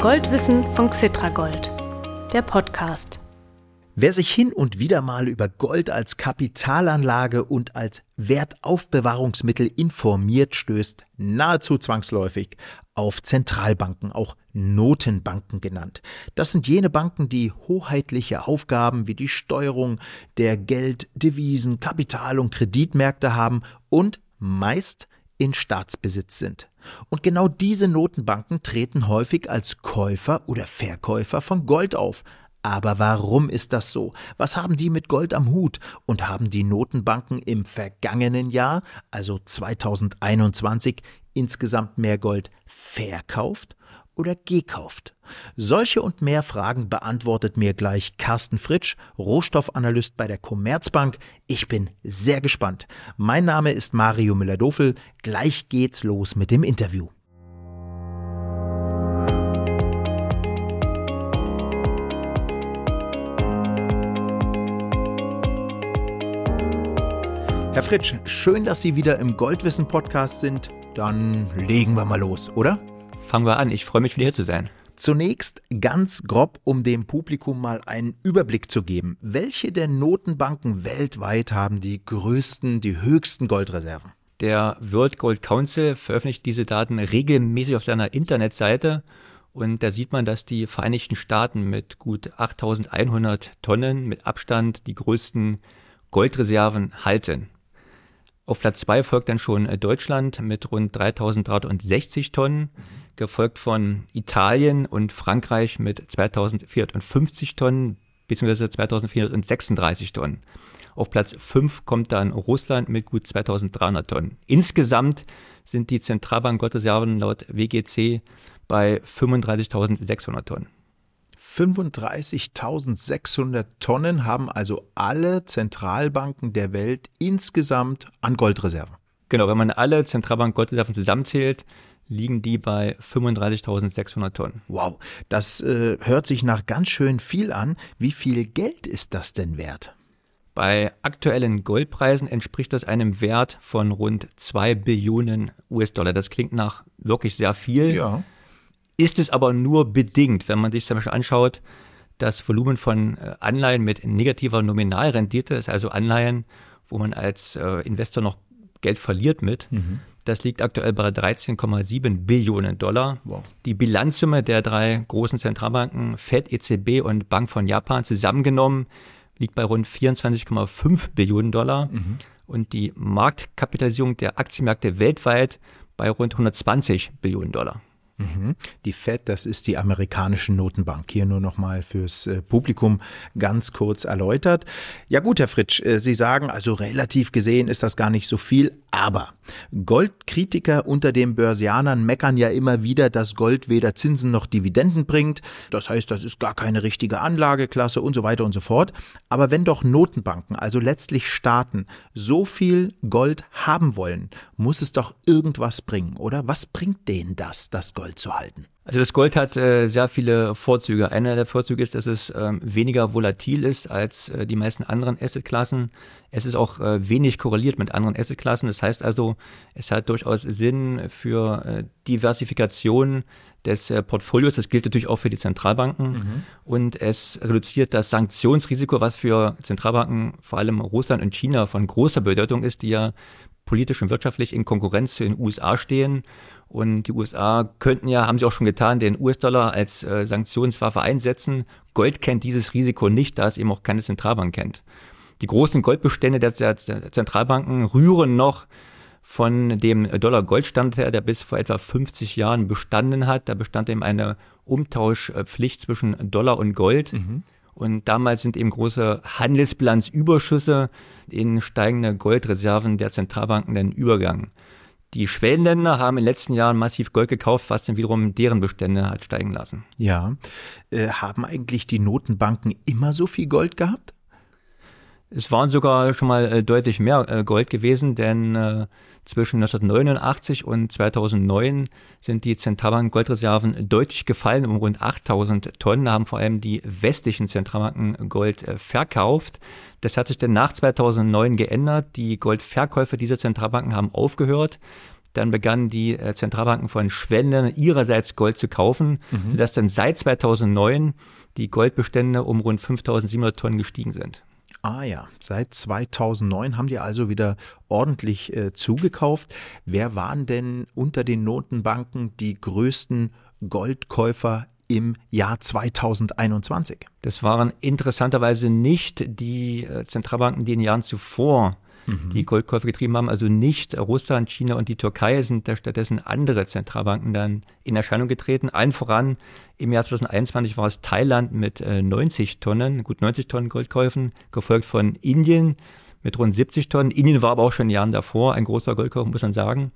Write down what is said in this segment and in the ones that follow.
Goldwissen von Xitragold, der Podcast. Wer sich hin und wieder mal über Gold als Kapitalanlage und als Wertaufbewahrungsmittel informiert, stößt nahezu zwangsläufig auf Zentralbanken, auch Notenbanken genannt. Das sind jene Banken, die hoheitliche Aufgaben wie die Steuerung der Geld-, Devisen-, Kapital- und Kreditmärkte haben und meist in Staatsbesitz sind. Und genau diese Notenbanken treten häufig als Käufer oder Verkäufer von Gold auf. Aber warum ist das so? Was haben die mit Gold am Hut? Und haben die Notenbanken im vergangenen Jahr, also 2021, insgesamt mehr Gold verkauft oder gekauft? Solche und mehr Fragen beantwortet mir gleich Carsten Fritsch, Rohstoffanalyst bei der Commerzbank. Ich bin sehr gespannt. Mein Name ist Mario Müller-Dofel. Gleich geht's los mit dem Interview. Herr Fritsch, schön, dass Sie wieder im Goldwissen-Podcast sind. Dann legen wir mal los, oder? Fangen wir an. Ich freue mich, wieder hier zu sein. Zunächst ganz grob, um dem Publikum mal einen Überblick zu geben. Welche der Notenbanken weltweit haben die größten, die höchsten Goldreserven? Der World Gold Council veröffentlicht diese Daten regelmäßig auf seiner Internetseite und da sieht man, dass die Vereinigten Staaten mit gut 8100 Tonnen mit Abstand die größten Goldreserven halten. Auf Platz zwei folgt dann schon Deutschland mit rund 3360 Tonnen gefolgt von Italien und Frankreich mit 2450 Tonnen bzw. 2436 Tonnen. Auf Platz 5 kommt dann Russland mit gut 2300 Tonnen. Insgesamt sind die Zentralbank-Goldreserven laut WGC bei 35.600 Tonnen. 35.600 Tonnen haben also alle Zentralbanken der Welt insgesamt an Goldreserven. Genau, wenn man alle Zentralbank-Goldreserven zusammenzählt, liegen die bei 35.600 Tonnen. Wow, das äh, hört sich nach ganz schön viel an. Wie viel Geld ist das denn wert? Bei aktuellen Goldpreisen entspricht das einem Wert von rund 2 Billionen US-Dollar. Das klingt nach wirklich sehr viel. Ja. Ist es aber nur bedingt, wenn man sich zum Beispiel anschaut, das Volumen von äh, Anleihen mit negativer Nominalrendite, das ist also Anleihen, wo man als äh, Investor noch Geld verliert mit, mhm. Das liegt aktuell bei 13,7 Billionen Dollar. Wow. Die Bilanzsumme der drei großen Zentralbanken, Fed, EZB und Bank von Japan zusammengenommen liegt bei rund 24,5 Billionen Dollar. Mhm. Und die Marktkapitalisierung der Aktienmärkte weltweit bei rund 120 Billionen Dollar. Mhm. Die Fed, das ist die amerikanische Notenbank. Hier nur noch mal fürs äh, Publikum ganz kurz erläutert. Ja gut, Herr Fritsch, äh, Sie sagen also relativ gesehen ist das gar nicht so viel, aber Goldkritiker unter den Börsianern meckern ja immer wieder, dass Gold weder Zinsen noch Dividenden bringt. Das heißt, das ist gar keine richtige Anlageklasse und so weiter und so fort. Aber wenn doch Notenbanken, also letztlich Staaten, so viel Gold haben wollen, muss es doch irgendwas bringen, oder? Was bringt denen das, das Gold? Gold zu halten? Also das Gold hat äh, sehr viele Vorzüge. Einer der Vorzüge ist, dass es ähm, weniger volatil ist als äh, die meisten anderen Assetklassen. Es ist auch äh, wenig korreliert mit anderen Assetklassen. Das heißt also, es hat durchaus Sinn für äh, Diversifikation des äh, Portfolios. Das gilt natürlich auch für die Zentralbanken. Mhm. Und es reduziert das Sanktionsrisiko, was für Zentralbanken, vor allem Russland und China, von großer Bedeutung ist, die ja politisch und wirtschaftlich in Konkurrenz zu den USA stehen. Und die USA könnten ja, haben sie auch schon getan, den US-Dollar als äh, Sanktionswaffe einsetzen. Gold kennt dieses Risiko nicht, da es eben auch keine Zentralbank kennt. Die großen Goldbestände der, der Zentralbanken rühren noch von dem Dollar-Gold-Stand her, der bis vor etwa 50 Jahren bestanden hat. Da bestand eben eine Umtauschpflicht zwischen Dollar und Gold. Mhm. Und damals sind eben große Handelsbilanzüberschüsse in steigende Goldreserven der Zentralbanken dann übergegangen. Die Schwellenländer haben in den letzten Jahren massiv Gold gekauft, was dann wiederum deren Bestände hat steigen lassen. Ja. Äh, haben eigentlich die Notenbanken immer so viel Gold gehabt? Es waren sogar schon mal äh, deutlich mehr äh, Gold gewesen, denn äh, zwischen 1989 und 2009 sind die Zentralbanken Goldreserven deutlich gefallen um rund 8000 Tonnen. Da haben vor allem die westlichen Zentralbanken Gold verkauft. Das hat sich dann nach 2009 geändert. Die Goldverkäufe dieser Zentralbanken haben aufgehört. dann begannen die Zentralbanken von Schwellenländern ihrerseits Gold zu kaufen, mhm. sodass dann seit 2009 die Goldbestände um rund 5700 Tonnen gestiegen sind. Ah ja, seit 2009 haben die also wieder ordentlich äh, zugekauft. Wer waren denn unter den Notenbanken die größten Goldkäufer im Jahr 2021? Das waren interessanterweise nicht die äh, Zentralbanken, die in den Jahren zuvor mhm. die Goldkäufe getrieben haben. Also nicht Russland, China und die Türkei sind da stattdessen andere Zentralbanken dann in Erscheinung getreten. Allen voran im Jahr 2021 war es Thailand mit 90 äh, Tonnen, gut 90 Tonnen Goldkäufen, gefolgt von Indien mit rund 70 Tonnen. Indien war aber auch schon in Jahren davor ein großer Goldkauf, muss man sagen.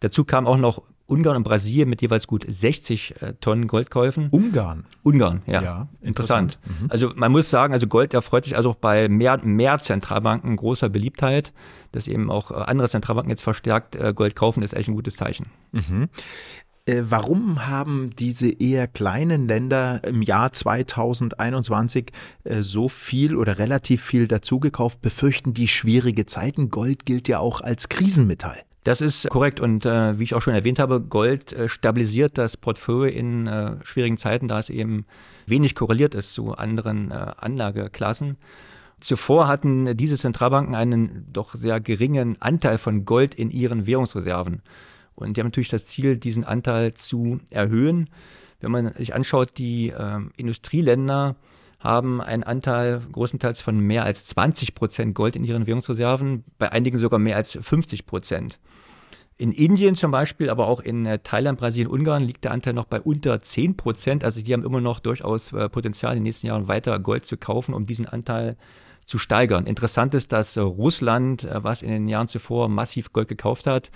Dazu kam auch noch Ungarn und Brasilien mit jeweils gut 60 äh, Tonnen Goldkäufen. Ungarn? Ungarn, ja. ja interessant. interessant. Mhm. Also man muss sagen, also Gold erfreut sich also auch bei mehr, mehr Zentralbanken großer Beliebtheit. Dass eben auch äh, andere Zentralbanken jetzt verstärkt äh, Gold kaufen, ist echt ein gutes Zeichen. Mhm. Äh, warum haben diese eher kleinen Länder im Jahr 2021 äh, so viel oder relativ viel dazugekauft? Befürchten die schwierige Zeiten? Gold gilt ja auch als Krisenmetall. Das ist korrekt und äh, wie ich auch schon erwähnt habe, Gold äh, stabilisiert das Portfolio in äh, schwierigen Zeiten, da es eben wenig korreliert ist zu anderen äh, Anlageklassen. Zuvor hatten diese Zentralbanken einen doch sehr geringen Anteil von Gold in ihren Währungsreserven. Und die haben natürlich das Ziel, diesen Anteil zu erhöhen. Wenn man sich anschaut, die ähm, Industrieländer haben einen Anteil großenteils von mehr als 20 Prozent Gold in ihren Währungsreserven, bei einigen sogar mehr als 50 Prozent. In Indien zum Beispiel, aber auch in äh, Thailand, Brasilien, Ungarn liegt der Anteil noch bei unter 10 Prozent. Also die haben immer noch durchaus äh, Potenzial, in den nächsten Jahren weiter Gold zu kaufen, um diesen Anteil zu steigern. Interessant ist, dass äh, Russland, was in den Jahren zuvor massiv Gold gekauft hat,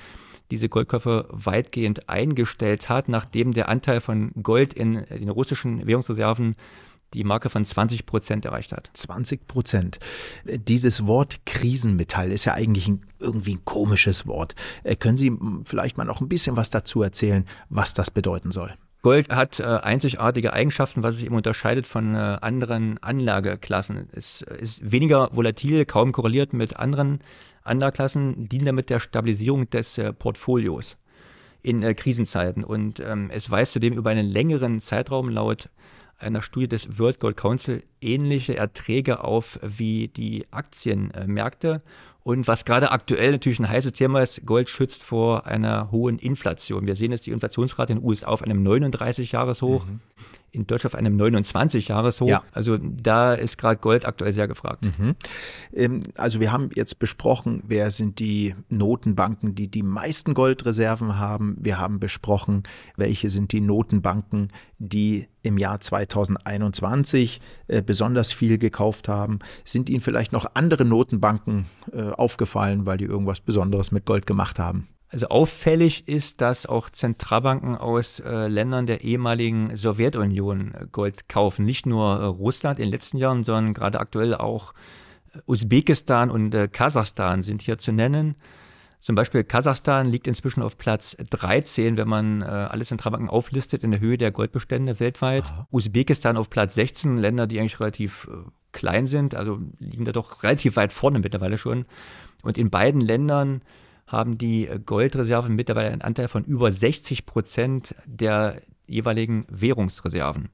diese Goldkäufe weitgehend eingestellt hat, nachdem der Anteil von Gold in den russischen Währungsreserven die Marke von 20 Prozent erreicht hat. 20 Prozent. Dieses Wort Krisenmetall ist ja eigentlich ein, irgendwie ein komisches Wort. Äh, können Sie vielleicht mal noch ein bisschen was dazu erzählen, was das bedeuten soll? Gold hat äh, einzigartige Eigenschaften, was es eben unterscheidet von äh, anderen Anlageklassen. Es ist weniger volatil, kaum korreliert mit anderen Anlageklassen, dient damit der Stabilisierung des äh, Portfolios in äh, Krisenzeiten. Und ähm, es weist zudem über einen längeren Zeitraum laut einer Studie des World Gold Council ähnliche Erträge auf wie die Aktienmärkte. Und was gerade aktuell natürlich ein heißes Thema ist, Gold schützt vor einer hohen Inflation. Wir sehen jetzt die Inflationsrate in den USA auf einem 39-Jahres-Hoch. Mhm in Deutschland auf einem 29-Jahres-Hoch. Ja. Also da ist gerade Gold aktuell sehr gefragt. Mhm. Ähm, also wir haben jetzt besprochen, wer sind die Notenbanken, die die meisten Goldreserven haben. Wir haben besprochen, welche sind die Notenbanken, die im Jahr 2021 äh, besonders viel gekauft haben. Sind Ihnen vielleicht noch andere Notenbanken äh, aufgefallen, weil die irgendwas Besonderes mit Gold gemacht haben? Also auffällig ist, dass auch Zentralbanken aus äh, Ländern der ehemaligen Sowjetunion äh, Gold kaufen. Nicht nur äh, Russland in den letzten Jahren, sondern gerade aktuell auch äh, Usbekistan und äh, Kasachstan sind hier zu nennen. Zum Beispiel Kasachstan liegt inzwischen auf Platz 13, wenn man äh, alle Zentralbanken auflistet in der Höhe der Goldbestände weltweit. Aha. Usbekistan auf Platz 16, Länder, die eigentlich relativ äh, klein sind, also liegen da doch relativ weit vorne mittlerweile schon. Und in beiden Ländern haben die Goldreserven mittlerweile einen Anteil von über 60 Prozent der jeweiligen Währungsreserven.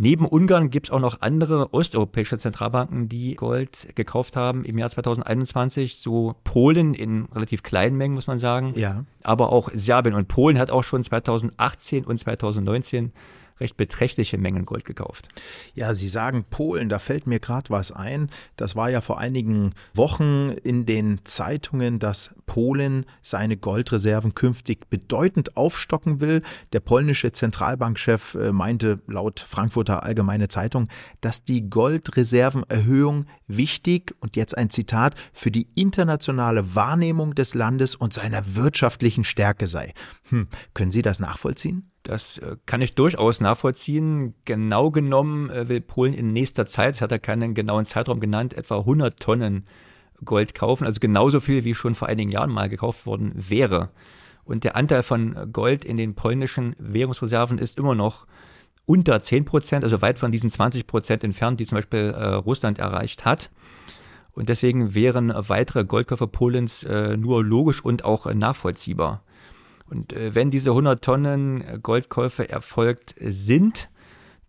Neben Ungarn gibt es auch noch andere osteuropäische Zentralbanken, die Gold gekauft haben im Jahr 2021. So Polen in relativ kleinen Mengen, muss man sagen. Ja. Aber auch Serbien und Polen hat auch schon 2018 und 2019 recht beträchtliche Mengen Gold gekauft. Ja, Sie sagen Polen, da fällt mir gerade was ein. Das war ja vor einigen Wochen in den Zeitungen, dass Polen seine Goldreserven künftig bedeutend aufstocken will. Der polnische Zentralbankchef äh, meinte laut Frankfurter Allgemeine Zeitung, dass die Goldreservenerhöhung wichtig und jetzt ein Zitat für die internationale Wahrnehmung des Landes und seiner wirtschaftlichen Stärke sei. Hm, können Sie das nachvollziehen? Das äh, kann ich durchaus nachvollziehen. Genau genommen äh, will Polen in nächster Zeit, es hat er keinen genauen Zeitraum genannt, etwa 100 Tonnen Gold kaufen, also genauso viel wie schon vor einigen Jahren mal gekauft worden wäre. Und der Anteil von Gold in den polnischen Währungsreserven ist immer noch unter 10 Prozent, also weit von diesen 20 Prozent entfernt, die zum Beispiel äh, Russland erreicht hat. Und deswegen wären weitere Goldkäufe Polens äh, nur logisch und auch nachvollziehbar. Und äh, wenn diese 100 Tonnen Goldkäufe erfolgt sind,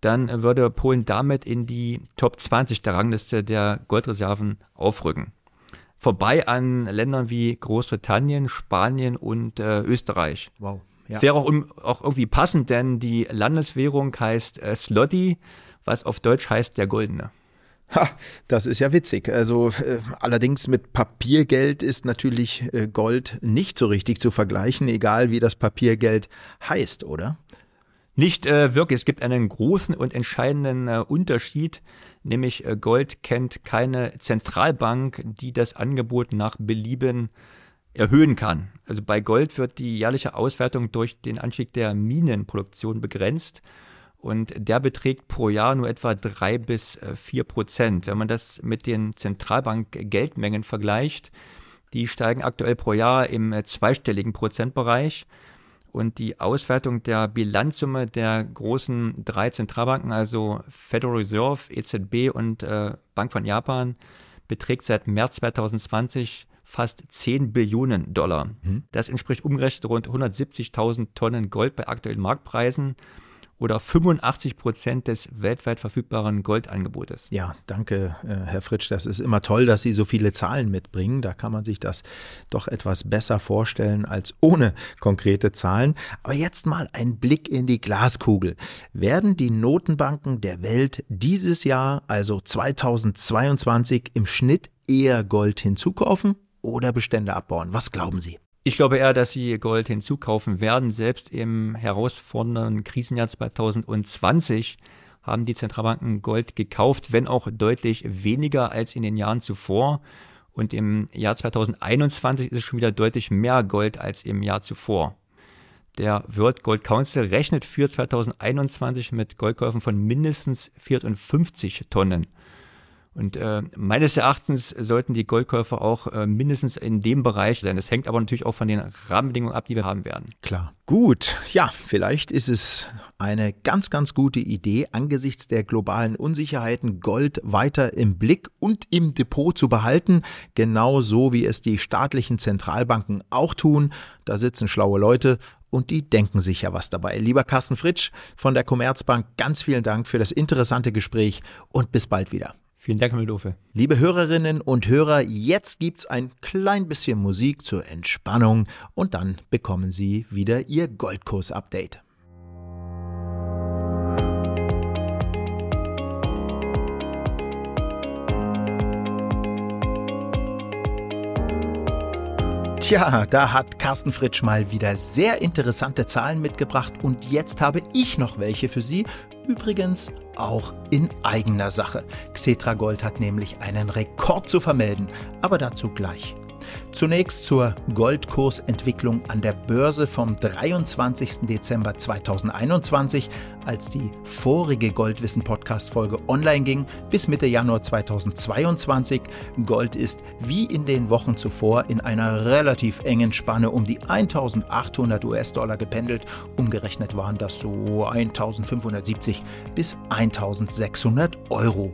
dann würde Polen damit in die Top 20 der Rangliste der Goldreserven aufrücken. Vorbei an Ländern wie Großbritannien, Spanien und äh, Österreich. Wow. Ja. Es wäre auch, auch, irgendwie passend, denn die Landeswährung heißt äh, Slotty, was auf Deutsch heißt der Goldene. Ha, das ist ja witzig. Also äh, allerdings mit Papiergeld ist natürlich äh, Gold nicht so richtig zu vergleichen, egal wie das Papiergeld heißt, oder? Nicht äh, wirklich. Es gibt einen großen und entscheidenden äh, Unterschied, nämlich äh, Gold kennt keine Zentralbank, die das Angebot nach Belieben erhöhen kann. Also bei Gold wird die jährliche Auswertung durch den Anstieg der Minenproduktion begrenzt und der beträgt pro Jahr nur etwa drei bis äh, vier Prozent. Wenn man das mit den Zentralbank-Geldmengen vergleicht, die steigen aktuell pro Jahr im äh, zweistelligen Prozentbereich. Und die Auswertung der Bilanzsumme der großen drei Zentralbanken, also Federal Reserve, EZB und äh, Bank von Japan, beträgt seit März 2020 fast 10 Billionen Dollar. Mhm. Das entspricht umgerechnet rund 170.000 Tonnen Gold bei aktuellen Marktpreisen oder 85 Prozent des weltweit verfügbaren Goldangebotes. Ja, danke, äh, Herr Fritsch. Das ist immer toll, dass Sie so viele Zahlen mitbringen. Da kann man sich das doch etwas besser vorstellen als ohne konkrete Zahlen. Aber jetzt mal ein Blick in die Glaskugel. Werden die Notenbanken der Welt dieses Jahr, also 2022, im Schnitt eher Gold hinzukaufen oder Bestände abbauen? Was glauben Sie? Ich glaube eher, dass sie Gold hinzukaufen werden. Selbst im herausfordernden Krisenjahr 2020 haben die Zentralbanken Gold gekauft, wenn auch deutlich weniger als in den Jahren zuvor. Und im Jahr 2021 ist es schon wieder deutlich mehr Gold als im Jahr zuvor. Der World Gold Council rechnet für 2021 mit Goldkäufen von mindestens 54 Tonnen. Und äh, meines Erachtens sollten die Goldkäufer auch äh, mindestens in dem Bereich sein. Das hängt aber natürlich auch von den Rahmenbedingungen ab, die wir haben werden. Klar. Gut, ja, vielleicht ist es eine ganz, ganz gute Idee, angesichts der globalen Unsicherheiten Gold weiter im Blick und im Depot zu behalten, genauso wie es die staatlichen Zentralbanken auch tun. Da sitzen schlaue Leute und die denken sich ja was dabei. Lieber Carsten Fritsch von der Commerzbank, ganz vielen Dank für das interessante Gespräch und bis bald wieder. Vielen Dank, Herr Mildhofe. Liebe Hörerinnen und Hörer, jetzt gibt's ein klein bisschen Musik zur Entspannung und dann bekommen Sie wieder Ihr Goldkurs-Update. Tja, da hat Carsten Fritsch mal wieder sehr interessante Zahlen mitgebracht und jetzt habe ich noch welche für Sie. Übrigens auch in eigener Sache. Xetra Gold hat nämlich einen Rekord zu vermelden, aber dazu gleich. Zunächst zur Goldkursentwicklung an der Börse vom 23. Dezember 2021, als die vorige Goldwissen-Podcast-Folge online ging, bis Mitte Januar 2022. Gold ist wie in den Wochen zuvor in einer relativ engen Spanne um die 1800 US-Dollar gependelt. Umgerechnet waren das so 1570 bis 1600 Euro.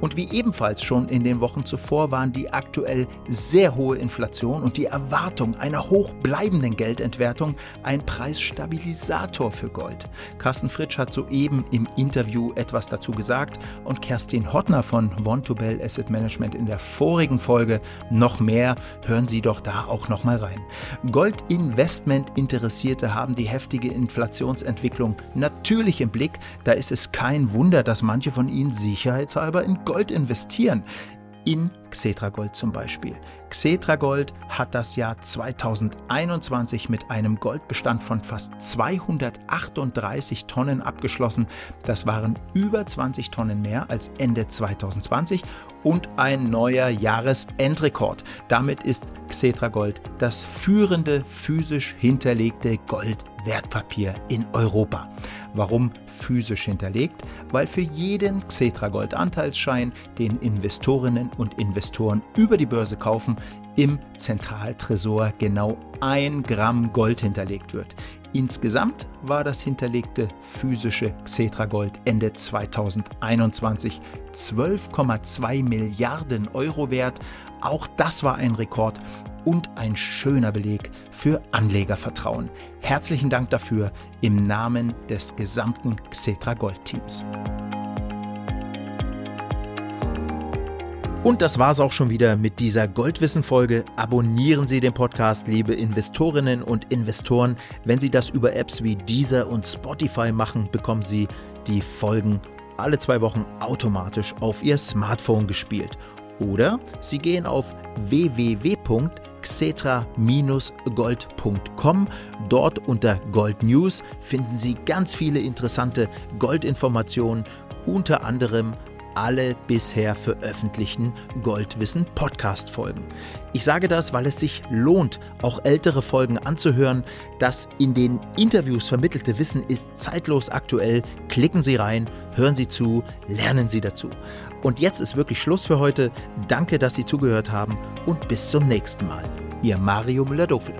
Und wie ebenfalls schon in den Wochen zuvor waren die aktuell sehr hohe Inflation Inflation und die Erwartung einer hochbleibenden Geldentwertung ein Preisstabilisator für Gold. Carsten Fritsch hat soeben im Interview etwas dazu gesagt und Kerstin Hottner von Vontobel Asset Management in der vorigen Folge noch mehr. Hören Sie doch da auch noch mal rein. Goldinvestment-Interessierte haben die heftige Inflationsentwicklung natürlich im Blick. Da ist es kein Wunder, dass manche von ihnen sicherheitshalber in Gold investieren in Xetra Gold zum Beispiel. Xetra Gold hat das Jahr 2021 mit einem Goldbestand von fast 238 Tonnen abgeschlossen. Das waren über 20 Tonnen mehr als Ende 2020 und ein neuer Jahresendrekord. Damit ist Xetra Gold das führende physisch hinterlegte Goldwertpapier in Europa. Warum physisch hinterlegt? Weil für jeden Xetra Gold Anteilsschein, den Investorinnen und Investoren über die Börse kaufen, im Zentraltresor genau ein Gramm Gold hinterlegt wird. Insgesamt war das hinterlegte physische Xetra Gold Ende 2021 12,2 Milliarden Euro wert. Auch das war ein Rekord und ein schöner Beleg für Anlegervertrauen. Herzlichen Dank dafür im Namen des gesamten Xetra Gold Teams. Und das war's auch schon wieder mit dieser Goldwissen-Folge. Abonnieren Sie den Podcast, liebe Investorinnen und Investoren. Wenn Sie das über Apps wie Deezer und Spotify machen, bekommen Sie die Folgen alle zwei Wochen automatisch auf Ihr Smartphone gespielt. Oder Sie gehen auf www.xetra-gold.com. Dort unter Gold News finden Sie ganz viele interessante Goldinformationen, unter anderem alle bisher veröffentlichten Goldwissen Podcast Folgen. Ich sage das, weil es sich lohnt, auch ältere Folgen anzuhören. Das in den Interviews vermittelte Wissen ist zeitlos aktuell. Klicken Sie rein, hören Sie zu, lernen Sie dazu. Und jetzt ist wirklich Schluss für heute. Danke, dass Sie zugehört haben und bis zum nächsten Mal. Ihr Mario Müller-Dofel.